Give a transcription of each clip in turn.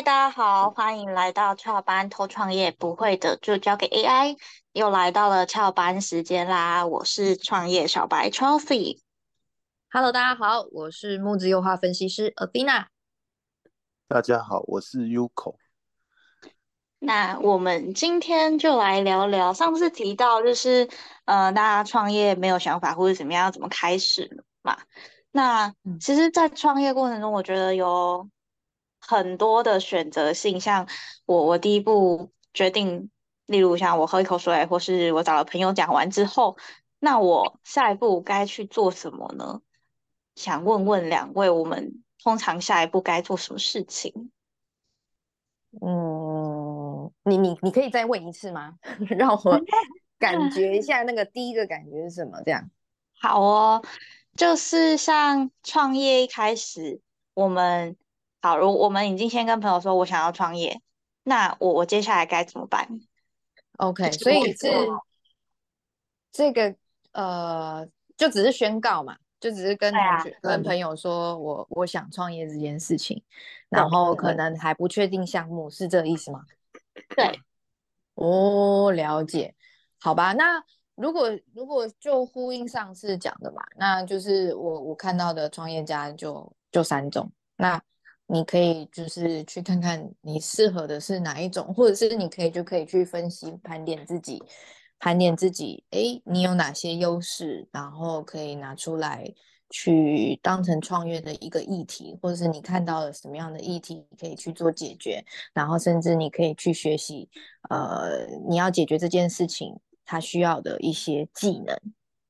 嗨，大家好，欢迎来到翘班偷创业，不会的就交给 AI。又来到了翘班时间啦，我是创业小白 Trophy。Hello，大家好，我是木质优化分析师 Athena。大家好，我是 Uko。那我们今天就来聊聊，上次提到就是呃，大家创业没有想法或者怎么样，怎么开始嘛？那其实，在创业过程中，我觉得有很多的选择性。像我，我第一步决定，例如像我喝一口水，或是我找了朋友讲完之后，那我下一步该去做什么呢？想问问两位，我们通常下一步该做什么事情？嗯，你你你可以再问一次吗？让我 感觉一下那个第一个感觉是什么？这样好哦。就是像创业一开始，我们好，如我们已经先跟朋友说我想要创业，那我我接下来该怎么办？OK，所以是这个呃，就只是宣告嘛，就只是跟同学、跟朋友说我我想创业这件事情，然后可能还不确定项目，是这个意思吗？对，哦，了解，好吧，那。如果如果就呼应上次讲的嘛，那就是我我看到的创业家就就三种，那你可以就是去看看你适合的是哪一种，或者是你可以就可以去分析盘点自己，盘点自己，哎，你有哪些优势，然后可以拿出来去当成创业的一个议题，或者是你看到了什么样的议题你可以去做解决，然后甚至你可以去学习，呃，你要解决这件事情。它需要的一些技能，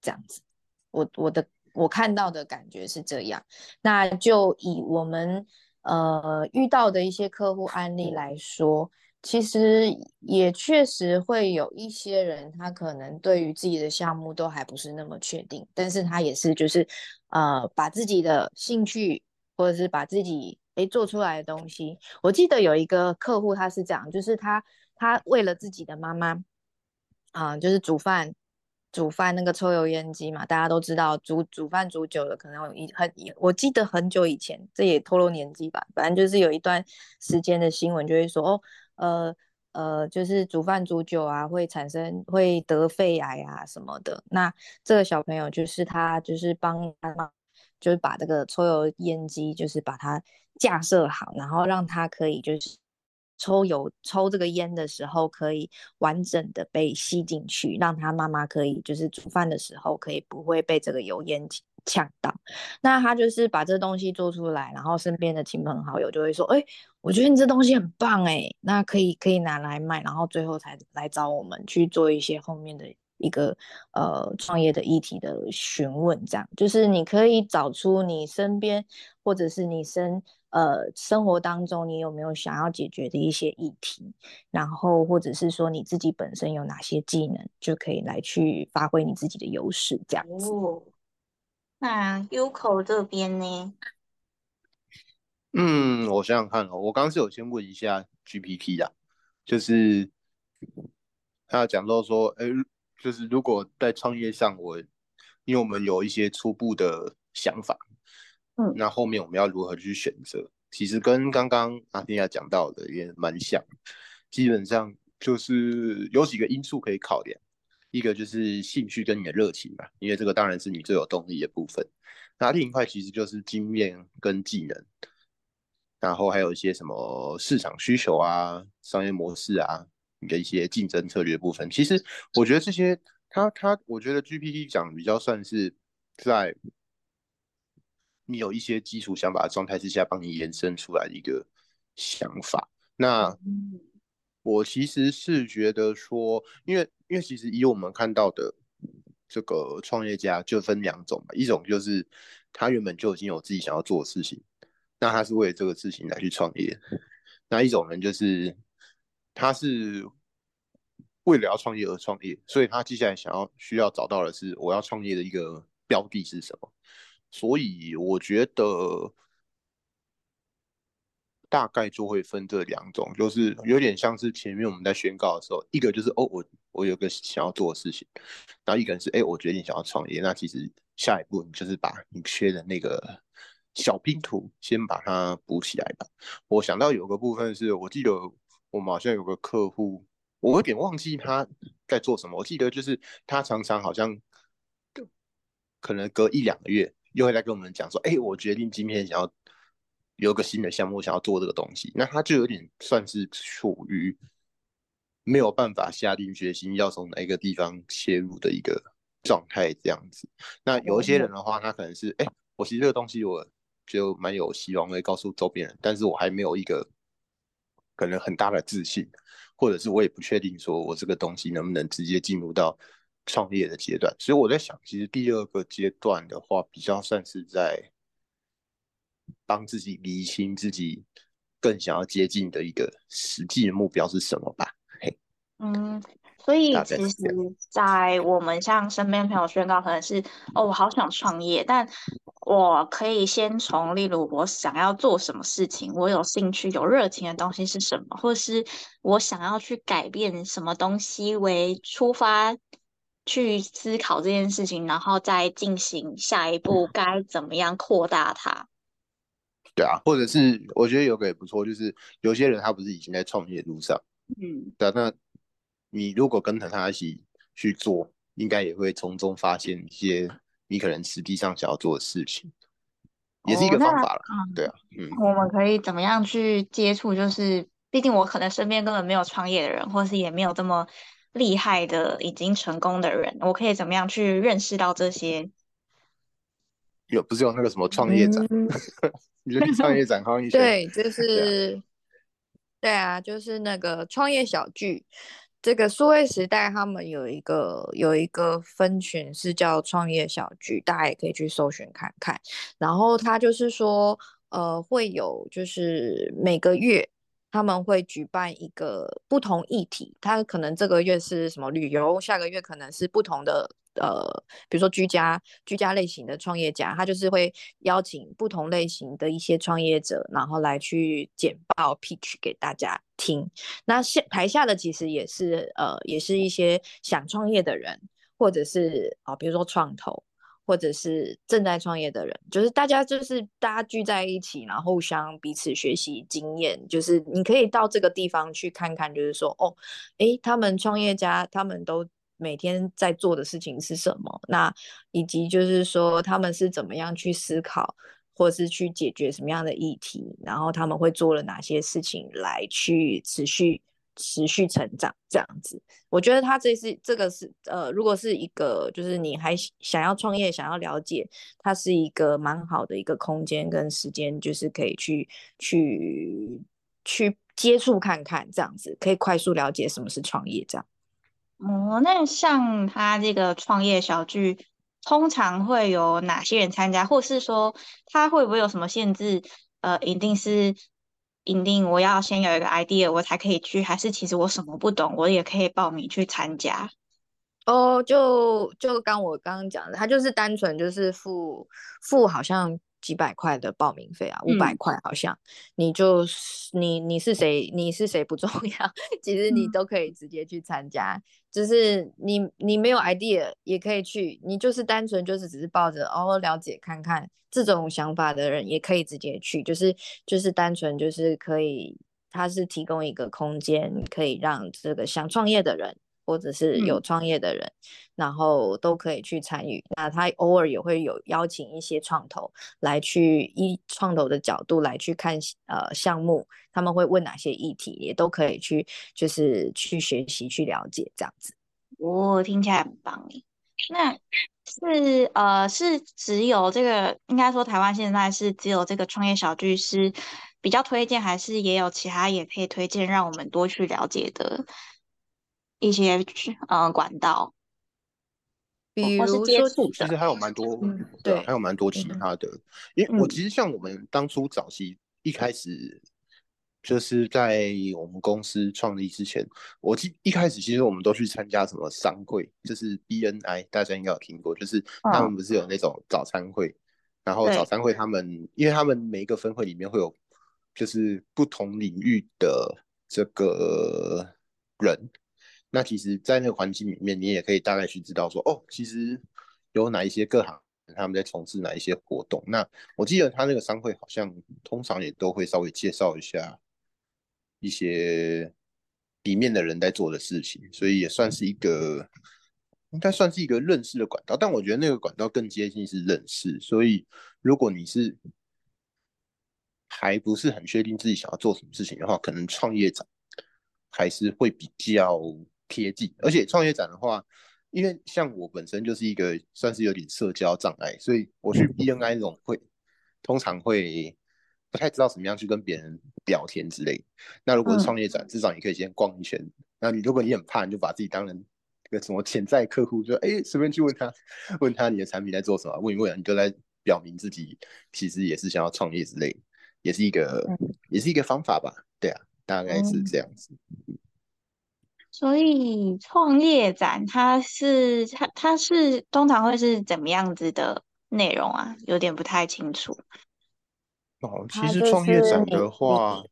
这样子，我我的我看到的感觉是这样。那就以我们呃遇到的一些客户案例来说，其实也确实会有一些人，他可能对于自己的项目都还不是那么确定，但是他也是就是呃把自己的兴趣或者是把自己诶做出来的东西。我记得有一个客户他是这样，就是他他为了自己的妈妈。啊，就是煮饭，煮饭那个抽油烟机嘛，大家都知道，煮煮饭煮久了，可能有一很，我记得很久以前，这也透露年纪吧，反正就是有一段时间的新闻就会说，哦，呃呃，就是煮饭煮久啊，会产生会得肺癌啊什么的。那这个小朋友就是他，就是帮妈妈，就是把这个抽油烟机，就是把它架设好，然后让他可以就是。抽油抽这个烟的时候，可以完整的被吸进去，让他妈妈可以就是煮饭的时候可以不会被这个油烟呛到。那他就是把这东西做出来，然后身边的亲朋好友就会说：“哎，我觉得你这东西很棒哎，那可以可以拿来卖。”然后最后才来找我们去做一些后面的一个呃创业的议题的询问。这样就是你可以找出你身边或者是你身。呃，生活当中你有没有想要解决的一些议题？然后或者是说你自己本身有哪些技能，就可以来去发挥你自己的优势，这样子。那 Uko 这边呢？嗯，我想想看哦，我刚刚是有先问一下 GPT 的，就是他讲到说，哎，就是如果在创业上，我因为我们有一些初步的想法。嗯那后面我们要如何去选择？其实跟刚刚阿天亚讲到的也蛮像，基本上就是有几个因素可以考量，一个就是兴趣跟你的热情吧，因为这个当然是你最有动力的部分。那另一块其实就是经验跟技能，然后还有一些什么市场需求啊、商业模式啊，你你的一些竞争策略部分。其实我觉得这些，他他，我觉得 GPT 讲比较算是在。你有一些基础想法的状态之下，帮你延伸出来一个想法。那我其实是觉得说，因为因为其实以我们看到的这个创业家就分两种嘛，一种就是他原本就已经有自己想要做的事情，那他是为了这个事情来去创业；那一种人就是他是为了要创业而创业，所以他接下来想要需要找到的是我要创业的一个标的是什么。所以我觉得大概就会分这两种，就是有点像是前面我们在宣告的时候，一个就是哦，我我有个想要做的事情，然后一个人是哎，我决定想要创业。那其实下一步你就是把你缺的那个小拼图先把它补起来吧。我想到有个部分是我记得我们好像有个客户，我有点忘记他在做什么。我记得就是他常常好像可能隔一两个月又会来跟我们讲说，哎，我决定今天想要有个新的项目，想要做这个东西。那他就有点算是处于没有办法下定决心要从哪一个地方切入的一个状态这样子。那有一些人的话，他可能是，哎，我其实这个东西我。就蛮有希望会告诉周边人，但是我还没有一个可能很大的自信，或者是我也不确定说我这个东西能不能直接进入到创业的阶段。所以我在想，其实第二个阶段的话，比较算是在帮自己理清自己更想要接近的一个实际的目标是什么吧。嘿，嗯。所以其实，在我们向身边朋友宣告，可能是哦，我好想创业，但我可以先从例如我想要做什么事情，我有兴趣、有热情的东西是什么，或是我想要去改变什么东西为出发去思考这件事情，然后再进行下一步该怎么样扩大它。对啊，或者是我觉得有个也不错，就是有些人他不是已经在创业路上，嗯，对啊，那。你如果跟着他一起去做，应该也会从中发现一些你可能实际上想要做的事情，也是一个方法了。对啊，嗯，我们可以怎么样去接触？就是毕竟我可能身边根本没有创业的人，或是也没有这么厉害的已经成功的人，我可以怎么样去认识到这些？有不是有那个什么创业展？创业展好一些？对，就是对啊，就是那个创业小聚。这个数位时代，他们有一个有一个分群是叫创业小聚，大家也可以去搜寻看看。然后他就是说，呃，会有就是每个月他们会举办一个不同议题，他可能这个月是什么旅游，下个月可能是不同的。呃，比如说居家居家类型的创业家，他就是会邀请不同类型的一些创业者，然后来去简报 pitch 给大家听。那下台下的其实也是呃，也是一些想创业的人，或者是啊，比如说创投，或者是正在创业的人，就是大家就是大家聚在一起，然后互相彼此学习经验。就是你可以到这个地方去看看，就是说哦，诶，他们创业家他们都。每天在做的事情是什么？那以及就是说他们是怎么样去思考，或是去解决什么样的议题？然后他们会做了哪些事情来去持续持续成长？这样子，我觉得他这是这个是呃，如果是一个就是你还想要创业、想要了解，它是一个蛮好的一个空间跟时间，就是可以去去去接触看看，这样子可以快速了解什么是创业，这样。哦，那像他这个创业小聚，通常会有哪些人参加，或是说他会不会有什么限制？呃，一定是一定我要先有一个 idea，我才可以去，还是其实我什么不懂，我也可以报名去参加？哦，就就刚我刚刚讲的，他就是单纯就是付付，好像。几百块的报名费啊，五百块好像，你就你你是谁，你是谁不重要，其实你都可以直接去参加，就是你你没有 idea 也可以去，你就是单纯就是只是抱着哦了解看看这种想法的人也可以直接去，就是就是单纯就是可以，他是提供一个空间，可以让这个想创业的人。或者是有创业的人，然后都可以去参与。那他偶尔也会有邀请一些创投来去以创投的角度来去看呃项目，他们会问哪些议题，也都可以去就是去学习去了解这样子。哦，听起来很棒诶。那是呃是只有这个，应该说台湾现在是只有这个创业小聚是比较推荐，还是也有其他也可以推荐让我们多去了解的？一些呃管道，比如说，其实还有蛮多，对，还有蛮多其他的。因为我其实像我们当初早期一开始，就是在我们公司创立之前，我记一开始其实我们都去参加什么商会，就是 BNI，大家应该有听过，就是他们不是有那种早餐会，然后早餐会他们，因为他们每一个分会里面会有就是不同领域的这个人。那其实，在那个环境里面，你也可以大概去知道说，哦，其实有哪一些各行他们在从事哪一些活动。那我记得他那个商会好像通常也都会稍微介绍一下一些里面的人在做的事情，所以也算是一个应该算是一个认识的管道。但我觉得那个管道更接近是认识，所以如果你是还不是很确定自己想要做什么事情的话，可能创业展还是会比较贴近。而且创业展的话，因为像我本身就是一个算是有点社交障碍，所以我去 BNI 那种会，通常会不太知道怎么样去跟别人聊天之类。那如果是创业展，至少你可以先逛一圈。那你如果你很怕，你就把自己当成一个什么潜在客户，就哎随便去问他，问他你的产品在做什么，问一问，你就在表明自己其实也是想要创业之类，也是一个也是一个方法吧。对啊，大概是这样子。所以创业展它是它它是通常会是怎么样子的内容啊？有点不太清楚。哦，其实创业展的话，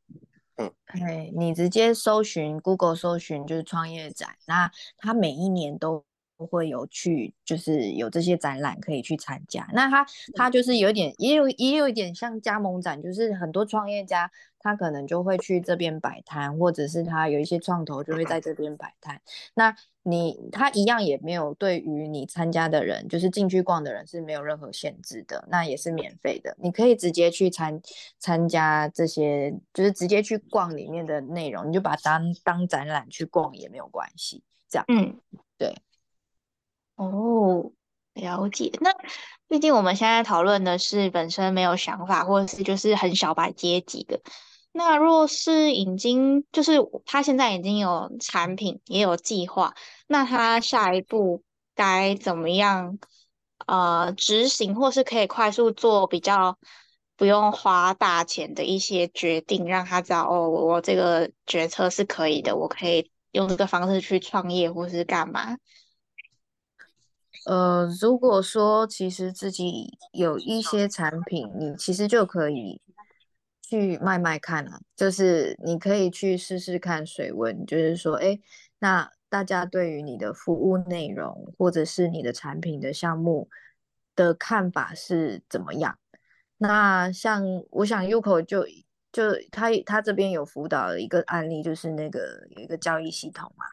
嗯，对，你直接搜寻 Google 搜寻就是创业展，那它每一年都会有去，就是有这些展览可以去参加。那它它就是有点也有也有一点像加盟展，就是很多创业家。他可能就会去这边摆摊，或者是他有一些创投就会在这边摆摊。那你他一样也没有对于你参加的人，就是进去逛的人是没有任何限制的，那也是免费的。你可以直接去参参加这些，就是直接去逛里面的内容，你就把它当当展览去逛也没有关系。这样，嗯，对。哦，了解。那毕竟我们现在讨论的是本身没有想法，或者是就是很小白阶级的。那若是已经就是他现在已经有产品也有计划，那他下一步该怎么样呃执行，或是可以快速做比较不用花大钱的一些决定，让他知道哦，我这个决策是可以的，我可以用这个方式去创业或是干嘛？呃，如果说其实自己有一些产品，你其实就可以。去卖卖看啊，就是你可以去试试看水温，就是说，哎，那大家对于你的服务内容或者是你的产品的项目的看法是怎么样？那像我想 Uko 就就他他这边有辅导一个案例，就是那个有一个交易系统嘛。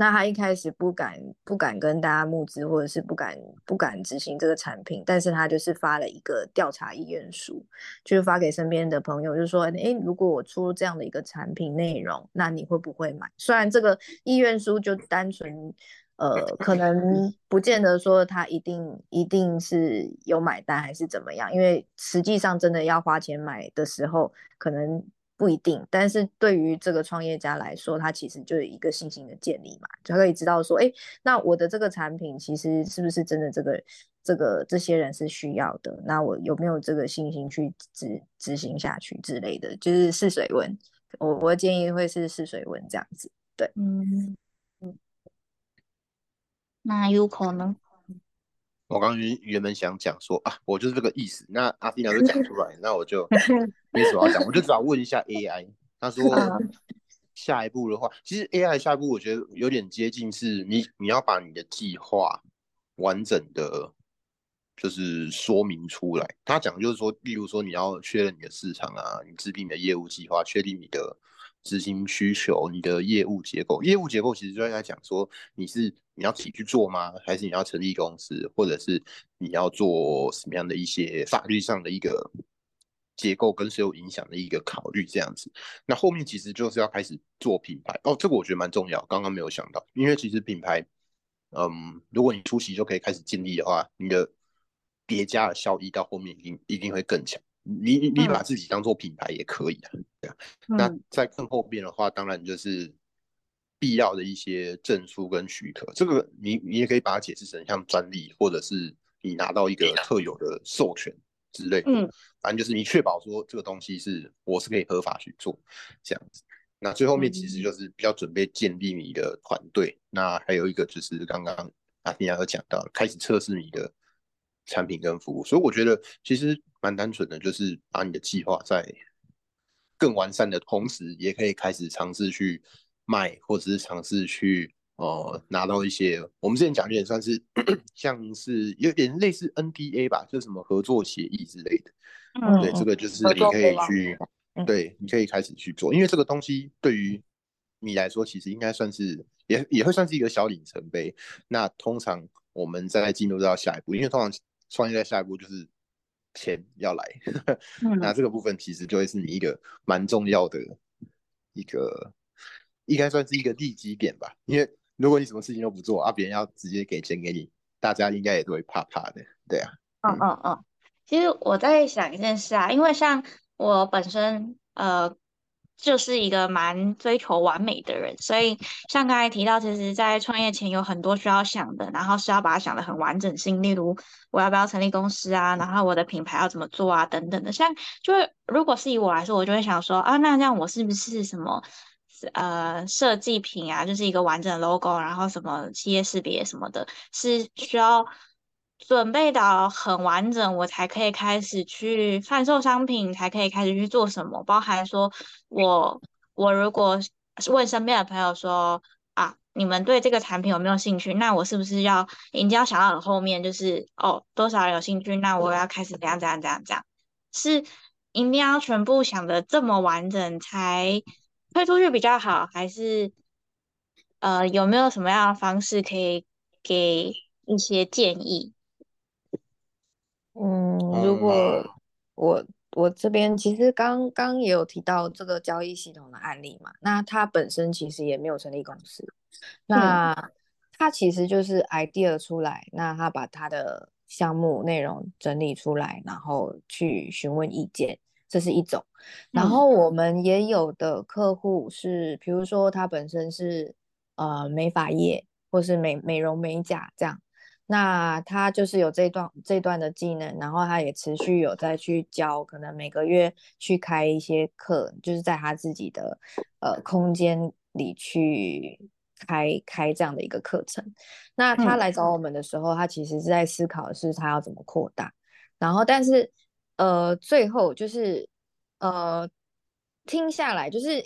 那他一开始不敢不敢跟大家募资，或者是不敢不敢执行这个产品，但是他就是发了一个调查意愿书，就是发给身边的朋友，就是说，哎，如果我出这样的一个产品内容，那你会不会买？虽然这个意愿书就单纯，呃，可能 不见得说他一定一定是有买单还是怎么样，因为实际上真的要花钱买的时候，可能。不一定，但是对于这个创业家来说，他其实就是一个信心的建立嘛，就可以知道说，哎，那我的这个产品其实是不是真的这个这个这些人是需要的？那我有没有这个信心去执执行下去之类的？就是试水温，我我建议会是试水温这样子，对，嗯嗯，那有可能。我刚原原本想讲说啊，我就是这个意思。那阿蒂娜就讲出来，那我就 没什么要讲，我就只要问一下 AI。他说下一步的话，其实 AI 下一步我觉得有点接近，是你你要把你的计划完整的，就是说明出来。他讲就是说，例如说你要确认你的市场啊，你制定你的业务计划，确定你的。执行需求，你的业务结构，业务结构其实就在讲说，你是你要自己去做吗？还是你要成立公司，或者是你要做什么样的一些法律上的一个结构跟所有影响的一个考虑这样子？那后面其实就是要开始做品牌哦，这个我觉得蛮重要，刚刚没有想到，因为其实品牌，嗯，如果你出席就可以开始建立的话，你的叠加的效益到后面一定一定会更强。你你把自己当做品牌也可以啊，对啊。那在更后边的话，当然就是必要的一些证书跟许可。这个你你也可以把它解释成像专利，或者是你拿到一个特有的授权之类。嗯，反正就是你确保说这个东西是我是可以合法去做这样子。那最后面其实就是比较准备建立你的团队。那还有一个就是刚刚阿尼亚有讲到，开始测试你的。产品跟服务，所以我觉得其实蛮单纯的，就是把你的计划在更完善的同时，也可以开始尝试去卖，或者是尝试去哦拿到一些我们之前讲有点算是像是有点类似 NDA 吧，就是什么合作协议之类的。嗯，对，这个就是你可以去，对，你可以开始去做，因为这个东西对于你来说，其实应该算是也也会算是一个小里程碑。那通常我们再进入到下一步，因为通常创业在下一步就是钱要来，那这个部分其实就会是你一个蛮重要的一个，应该算是一个利基点吧。因为如果你什么事情都不做啊，别人要直接给钱给你，大家应该也都会怕怕的，对啊。嗯嗯嗯。其实我在想一件事啊，因为像我本身呃就是一个蛮追求完美的人，所以像刚才提到，其实，在创业前有很多需要想的，然后是要把它想的很完整性，例如我要不要成立公司啊，然后我的品牌要怎么做啊，等等的。像就是如果是以我来说，我就会想说啊，那这样我是不是什么呃设计品啊，就是一个完整的 logo，然后什么企业识别什么的，是需要。准备到很完整，我才可以开始去贩售商品，才可以开始去做什么。包含说，我我如果问身边的朋友说啊，你们对这个产品有没有兴趣？那我是不是要已经要想到很后面，就是哦，多少人有兴趣？那我要开始怎样怎样怎样怎样？是一定要全部想的这么完整才推出去比较好，还是呃有没有什么样的方式可以给一些建议？嗯，如果我我这边其实刚刚也有提到这个交易系统的案例嘛，那他本身其实也没有成立公司，那他其实就是 idea 出来，那他把他的项目内容整理出来，然后去询问意见，这是一种。然后我们也有的客户是，比如说他本身是呃美发业或是美美容美甲这样。那他就是有这段这段的技能，然后他也持续有在去教，可能每个月去开一些课，就是在他自己的呃空间里去开开这样的一个课程。那他来找我们的时候，他其实是在思考的是他要怎么扩大，然后但是呃最后就是呃听下来，就是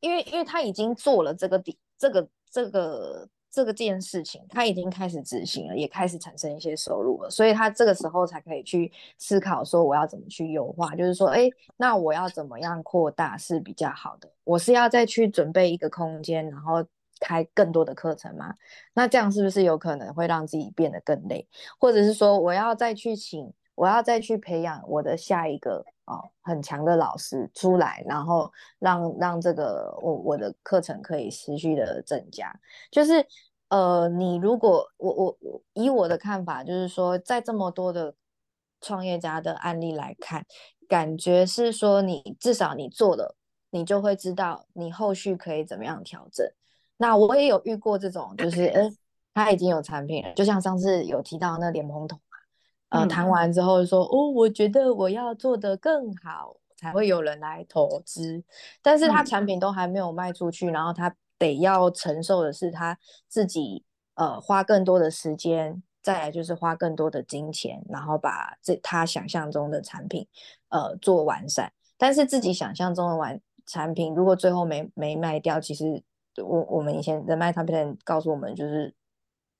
因为因为他已经做了这个底这个这个。这个件事情他已经开始执行了，也开始产生一些收入了，所以他这个时候才可以去思考说我要怎么去优化，就是说，哎，那我要怎么样扩大是比较好的？我是要再去准备一个空间，然后开更多的课程吗？那这样是不是有可能会让自己变得更累？或者是说，我要再去请，我要再去培养我的下一个哦很强的老师出来，然后让让这个我我的课程可以持续的增加，就是。呃，你如果我我以我的看法，就是说，在这么多的创业家的案例来看，感觉是说，你至少你做了，你就会知道你后续可以怎么样调整。那我也有遇过这种，就是哎，他已经有产品了，就像上次有提到那莲蓬头，呃，谈完之后说，哦，我觉得我要做得更好，才会有人来投资，但是他产品都还没有卖出去，然后他。得要承受的是他自己，呃，花更多的时间，再来就是花更多的金钱，然后把这他想象中的产品，呃，做完善。但是自己想象中的完产品，如果最后没没卖掉，其实我我们以前的卖产品告诉我们，就是，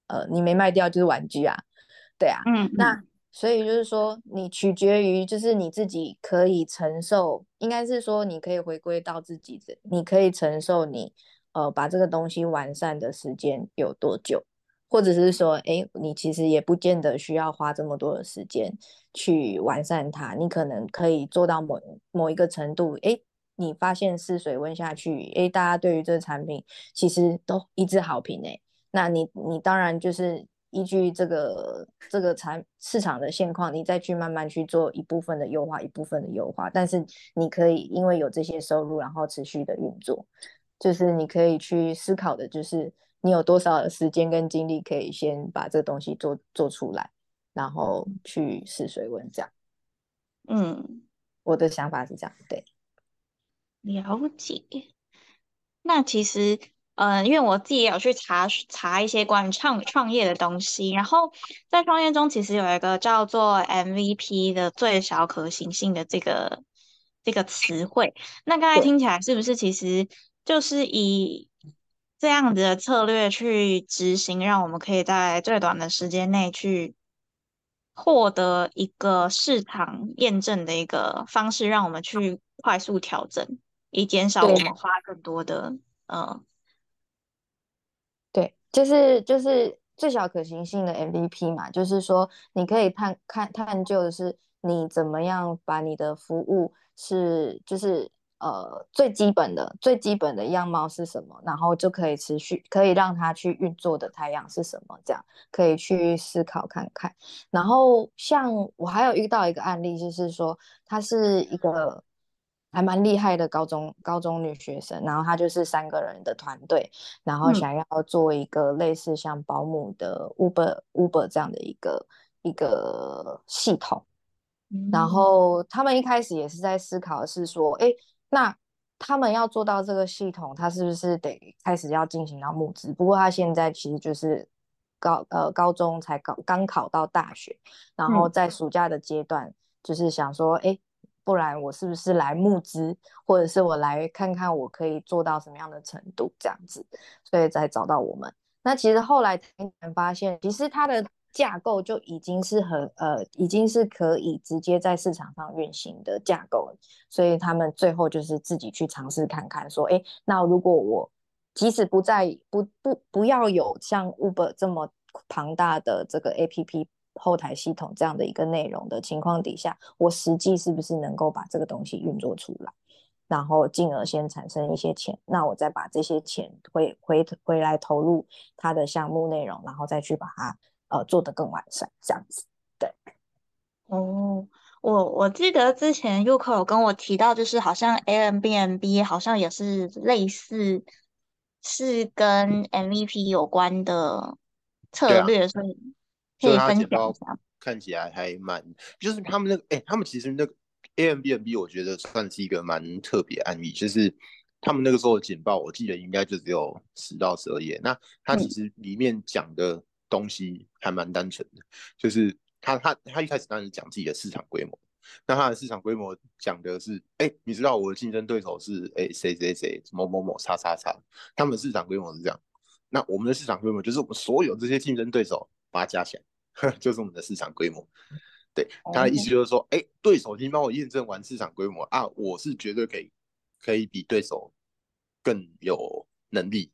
呃，你没卖掉就是玩具啊，对啊，嗯，那。所以就是说，你取决于就是你自己可以承受，应该是说你可以回归到自己的，你可以承受你呃把这个东西完善的时间有多久，或者是说，哎，你其实也不见得需要花这么多的时间去完善它，你可能可以做到某某一个程度，哎，你发现试水温下去，哎，大家对于这个产品其实都一致好评，哎，那你你当然就是。依据这个这个产市场的现况，你再去慢慢去做一部分的优化，一部分的优化。但是你可以因为有这些收入，然后持续的运作，就是你可以去思考的，就是你有多少的时间跟精力，可以先把这个东西做做出来，然后去试水温这样。嗯，我的想法是这样，对。了解。那其实。嗯，因为我自己也有去查查一些关于创创业的东西，然后在创业中其实有一个叫做 MVP 的最小可行性的这个这个词汇。那刚才听起来是不是其实就是以这样子的策略去执行，让我们可以在最短的时间内去获得一个市场验证的一个方式，让我们去快速调整，以减少我们花更多的呃，对，就是就是最小可行性的 MVP 嘛，就是说你可以探看探究的是你怎么样把你的服务是就是。呃，最基本的最基本的样貌是什么？然后就可以持续，可以让它去运作的太阳是什么？这样可以去思考看看。然后像我还有遇到一个案例，就是说它是一个还蛮厉害的高中高中女学生，然后她就是三个人的团队，然后想要做一个类似像保姆的 Uber Uber 这样的一个一个系统。然后他们一开始也是在思考，是说，哎。那他们要做到这个系统，他是不是得开始要进行到募资？不过他现在其实就是高呃高中才刚刚考到大学，然后在暑假的阶段，就是想说，哎，不然我是不是来募资，或者是我来看看我可以做到什么样的程度这样子，所以才找到我们。那其实后来才发现，其实它的。架构就已经是很呃，已经是可以直接在市场上运行的架构了，所以他们最后就是自己去尝试看看，说，哎，那如果我即使不在不不不要有像 Uber 这么庞大的这个 APP 后台系统这样的一个内容的情况底下，我实际是不是能够把这个东西运作出来，然后进而先产生一些钱，那我再把这些钱回回回来投入它的项目内容，然后再去把它。呃，做得更完善，这样子，对。哦，我我记得之前 Uko 有跟我提到，就是好像 Airbnb 好像也是类似，是跟 MVP 有关的策略，所以可以他剪报。看起来还蛮，就是他们那个，哎，他们其实那个 Airbnb 我觉得算是一个蛮特别案例，就是他们那个时候的简报，我记得应该就只有十到十二页。那它其实里面讲的。东西还蛮单纯的，就是他他他一开始当然是讲自己的市场规模，那他的市场规模讲的是，哎，你知道我的竞争对手是哎谁谁谁某某某叉叉叉，他们市场规模是这样，那我们的市场规模就是我们所有这些竞争对手把它加起来，就是我们的市场规模。对，他的意思就是说，哎，对手已经帮我验证完市场规模啊，我是绝对可以可以比对手更有能力。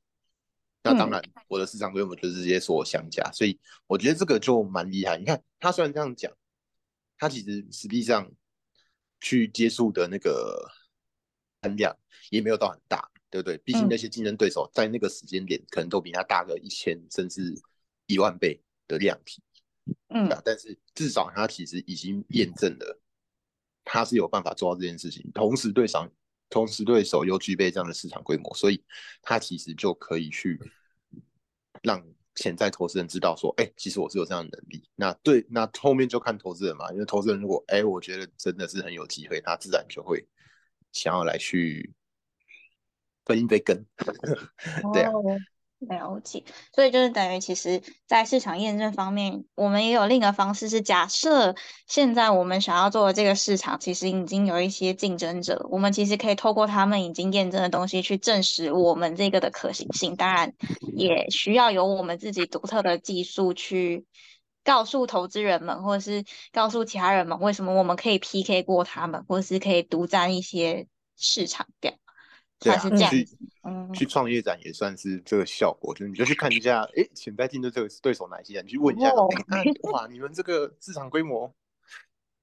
那当然，我的市场规模就是直接说我相加，所以我觉得这个就蛮厉害。你看，他虽然这样讲，他其实实际上去接触的那个含量也没有到很大，对不对？毕竟那些竞争对手在那个时间点可能都比他大个一千甚至一万倍的量体，嗯，但是至少他其实已经验证了他是有办法做到这件事情，同时对上。同时，对手又具备这样的市场规模，所以他其实就可以去让潜在投资人知道说，哎，其实我是有这样的能力。那对，那后面就看投资人嘛，因为投资人如果，哎，我觉得真的是很有机会，他自然就会想要来去分一杯羹。对啊。了解，所以就是等于，其实，在市场验证方面，我们也有另一个方式，是假设现在我们想要做的这个市场，其实已经有一些竞争者，我们其实可以透过他们已经验证的东西去证实我们这个的可行性。当然，也需要有我们自己独特的技术去告诉投资人们，或者是告诉其他人们，为什么我们可以 PK 过他们，或者是可以独占一些市场掉。对啊，去去创业展也算是这个效果，就是你就去看一下，哎，潜在竞争这个对手哪些，你去问一下，哇，你们这个市场规模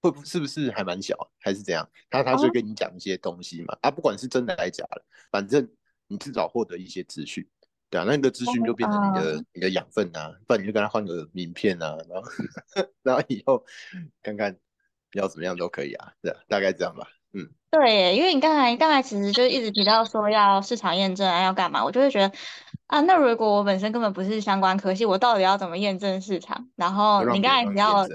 会不是不是还蛮小，还是怎样？他他就跟你讲一些东西嘛，啊，不管是真的还是假的，反正你至少获得一些资讯，对啊，那你的资讯就变成你的你的养分啊，不然你就跟他换个名片啊，然后 然后以后看看要怎么样都可以啊，对啊，大概这样吧。嗯，对，因为你刚才刚才其实就一直提到说要市场验证啊，要干嘛？我就会觉得啊，那如果我本身根本不是相关科系，我到底要怎么验证市场？然后你刚才提到，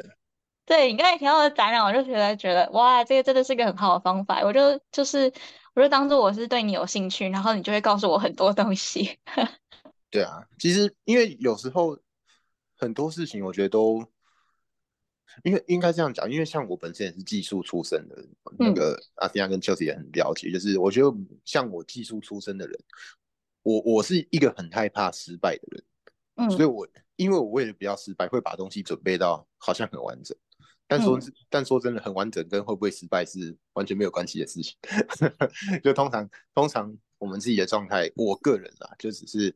对你刚才提到的展览，我就觉得觉得哇，这个真的是一个很好的方法。我就就是我就当做我是对你有兴趣，然后你就会告诉我很多东西。对啊，其实因为有时候很多事情，我觉得都。因为应该这样讲，因为像我本身也是技术出身的，那个阿迪亚跟 Chelsea 也很了解。就是我觉得像我技术出身的人，我我是一个很害怕失败的人，嗯，所以我因为我为了不要失败，会把东西准备到好像很完整。但说但说真的，很完整跟会不会失败是完全没有关系的事情。就通常通常我们自己的状态，我个人啊，就只是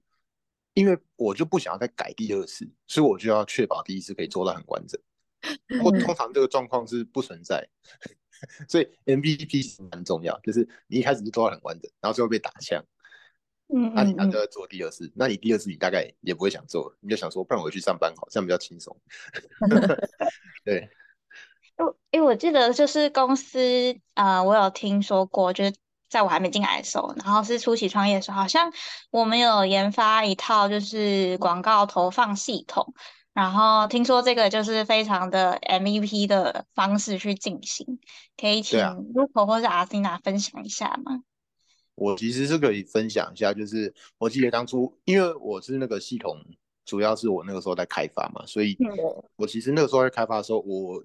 因为我就不想要再改第二次，所以我就要确保第一次可以做到很完整。或通常这个状况是不存在，所以 MVP 是蛮重要，就是你一开始就做到很完整，然后最后被打枪，嗯，那你还要做第二次，那你第二次你大概也不会想做，你就想说，不然我去上班好，这样比较轻松。对。因为我记得就是公司，呃，我有听说过，就是在我还没进来的时候，然后是初期创业的时候，好像我们有研发一套就是广告投放系统，然后听说这个就是非常的 MVP 的方式去进行，可以请 Ruko 或者阿 n 娜分享一下吗？我其实是可以分享一下，就是我记得当初，因为我是那个系统，主要是我那个时候在开发嘛，所以我其实那个时候在开发的时候，我。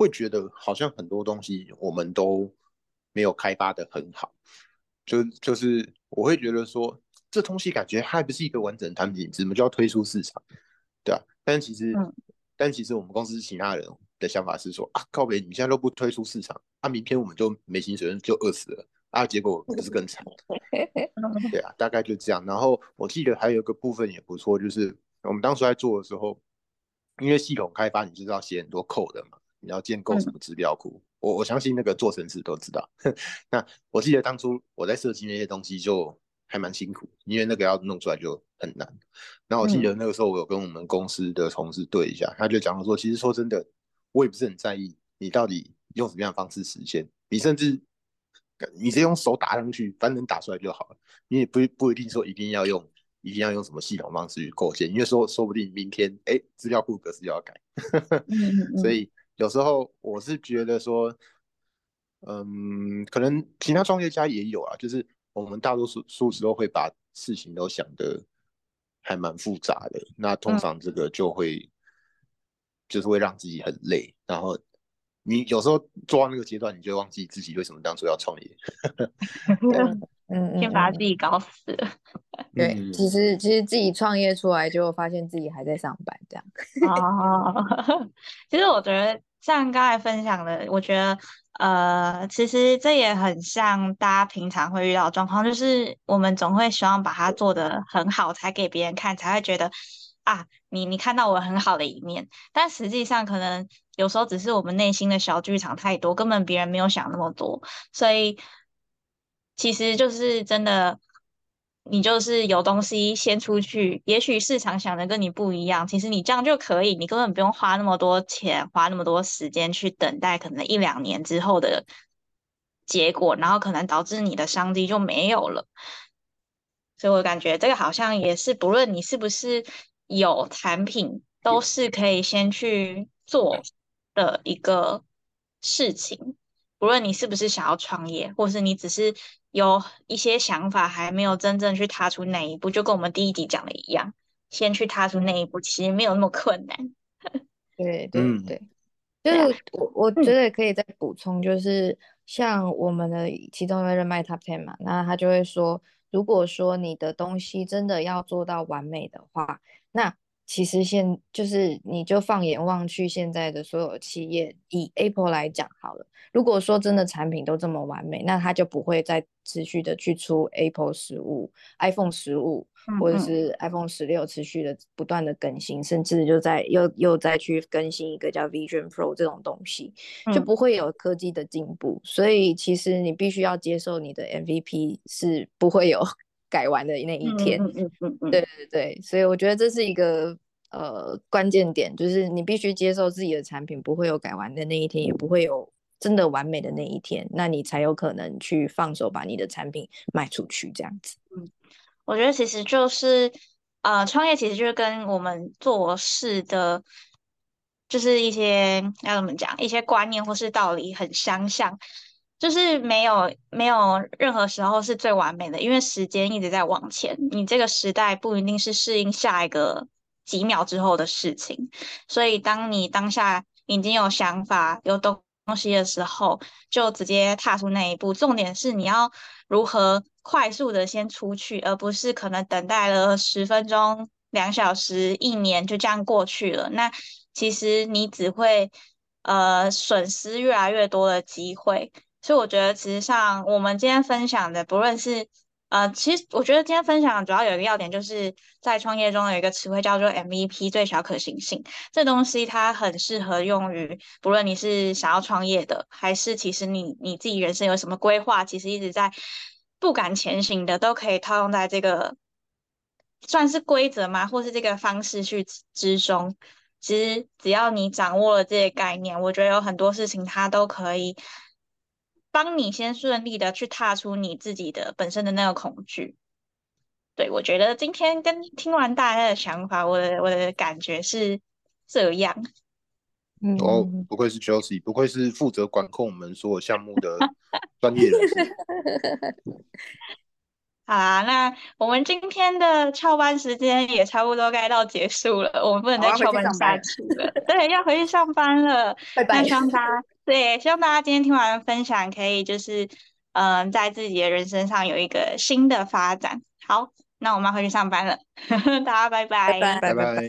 会觉得好像很多东西我们都没有开发的很好，就就是我会觉得说这东西感觉还不是一个完整的产品，怎么就要推出市场，对啊？但其实，但其实我们公司其他人的想法是说啊，告别你现在都不推出市场，啊，明天我们就没薪水就饿死了啊，结果不是更惨？对啊，大概就这样。然后我记得还有一个部分也不错，就是我们当时在做的时候，因为系统开发你就是要写很多 code 嘛。你要建构什么资料库？我我相信那个做程式都知道。那我记得当初我在设计那些东西就还蛮辛苦，因为那个要弄出来就很难。然后我记得那个时候我有跟我们公司的同事对一下，他就讲说，其实说真的，我也不是很在意你到底用什么样的方式实现，你甚至你直接用手打上去，反正能打出来就好了。你也不不一定说一定要用一定要用什么系统方式去构建，因为说说不定明天哎资料库格式就要改，所以。有时候我是觉得说，嗯，可能其他创业家也有啊，就是我们大多数数时候会把事情都想的还蛮复杂的，那通常这个就会就是会让自己很累，然后你有时候做到那个阶段，你就忘记自己为什么当初要创业。嗯，先把自己搞死。了。对，其实其实自己创业出来，就发现自己还在上班这样。哦，其实我觉得像刚才分享的，我觉得呃，其实这也很像大家平常会遇到状况，就是我们总会希望把它做得很好，才给别人看，才会觉得啊，你你看到我很好的一面。但实际上，可能有时候只是我们内心的小剧场太多，根本别人没有想那么多，所以。其实就是真的，你就是有东西先出去，也许市场想的跟你不一样，其实你这样就可以，你根本不用花那么多钱，花那么多时间去等待，可能一两年之后的结果，然后可能导致你的商机就没有了。所以我感觉这个好像也是，不论你是不是有产品，都是可以先去做的一个事情。不论你是不是想要创业，或是你只是有一些想法，还没有真正去踏出那一步，就跟我们第一集讲的一样，先去踏出那一步，其实没有那么困难。对对对，就是我我觉得可以再补充，就是像我们的其中一位人脉 Top Ten 嘛，那他就会说，如果说你的东西真的要做到完美的话，那其实现就是你就放眼望去，现在的所有企业，以 Apple 来讲好了。如果说真的产品都这么完美，那它就不会再持续的去出 Apple 十五、iPhone 十五或者是 iPhone 十六，持续的不断的更新，甚至就在又又再去更新一个叫 Vision Pro 这种东西，就不会有科技的进步。所以其实你必须要接受你的 MVP 是不会有。改完的那一天，嗯嗯嗯嗯，对对对，所以我觉得这是一个呃关键点，就是你必须接受自己的产品不会有改完的那一天，也不会有真的完美的那一天，那你才有可能去放手把你的产品卖出去，这样子。嗯，我觉得其实就是呃，创业其实就是跟我们做事的，就是一些要怎么讲，一些观念或是道理很相像。就是没有没有任何时候是最完美的，因为时间一直在往前，你这个时代不一定是适应下一个几秒之后的事情，所以当你当下已经有想法、有东东西的时候，就直接踏出那一步。重点是你要如何快速的先出去，而不是可能等待了十分钟、两小时、一年就这样过去了。那其实你只会呃损失越来越多的机会。所以我觉得，其实像我们今天分享的，不论是呃，其实我觉得今天分享主要有一个要点，就是在创业中有一个词汇叫做 MVP 最小可行性。这东西它很适合用于，不论你是想要创业的，还是其实你你自己人生有什么规划，其实一直在不敢前行的，都可以套用在这个算是规则吗？或是这个方式去之中。其实只要你掌握了这些概念，我觉得有很多事情它都可以。帮你先顺利的去踏出你自己的本身的那个恐惧。对我觉得今天跟听完大家的想法，我的我的感觉是这样。哦，不愧是 Josie，不愧是负责管控我们所有项目的 专业人士。好啦，那我们今天的翘班时间也差不多该到结束了，我们不能再翘班下去了。对，要回去上班了。拜拜。那希望大家，对，希望大家今天听完分享，可以就是，嗯，在自己的人生上有一个新的发展。好，那我们要回去上班了，大家拜拜。拜拜。拜拜。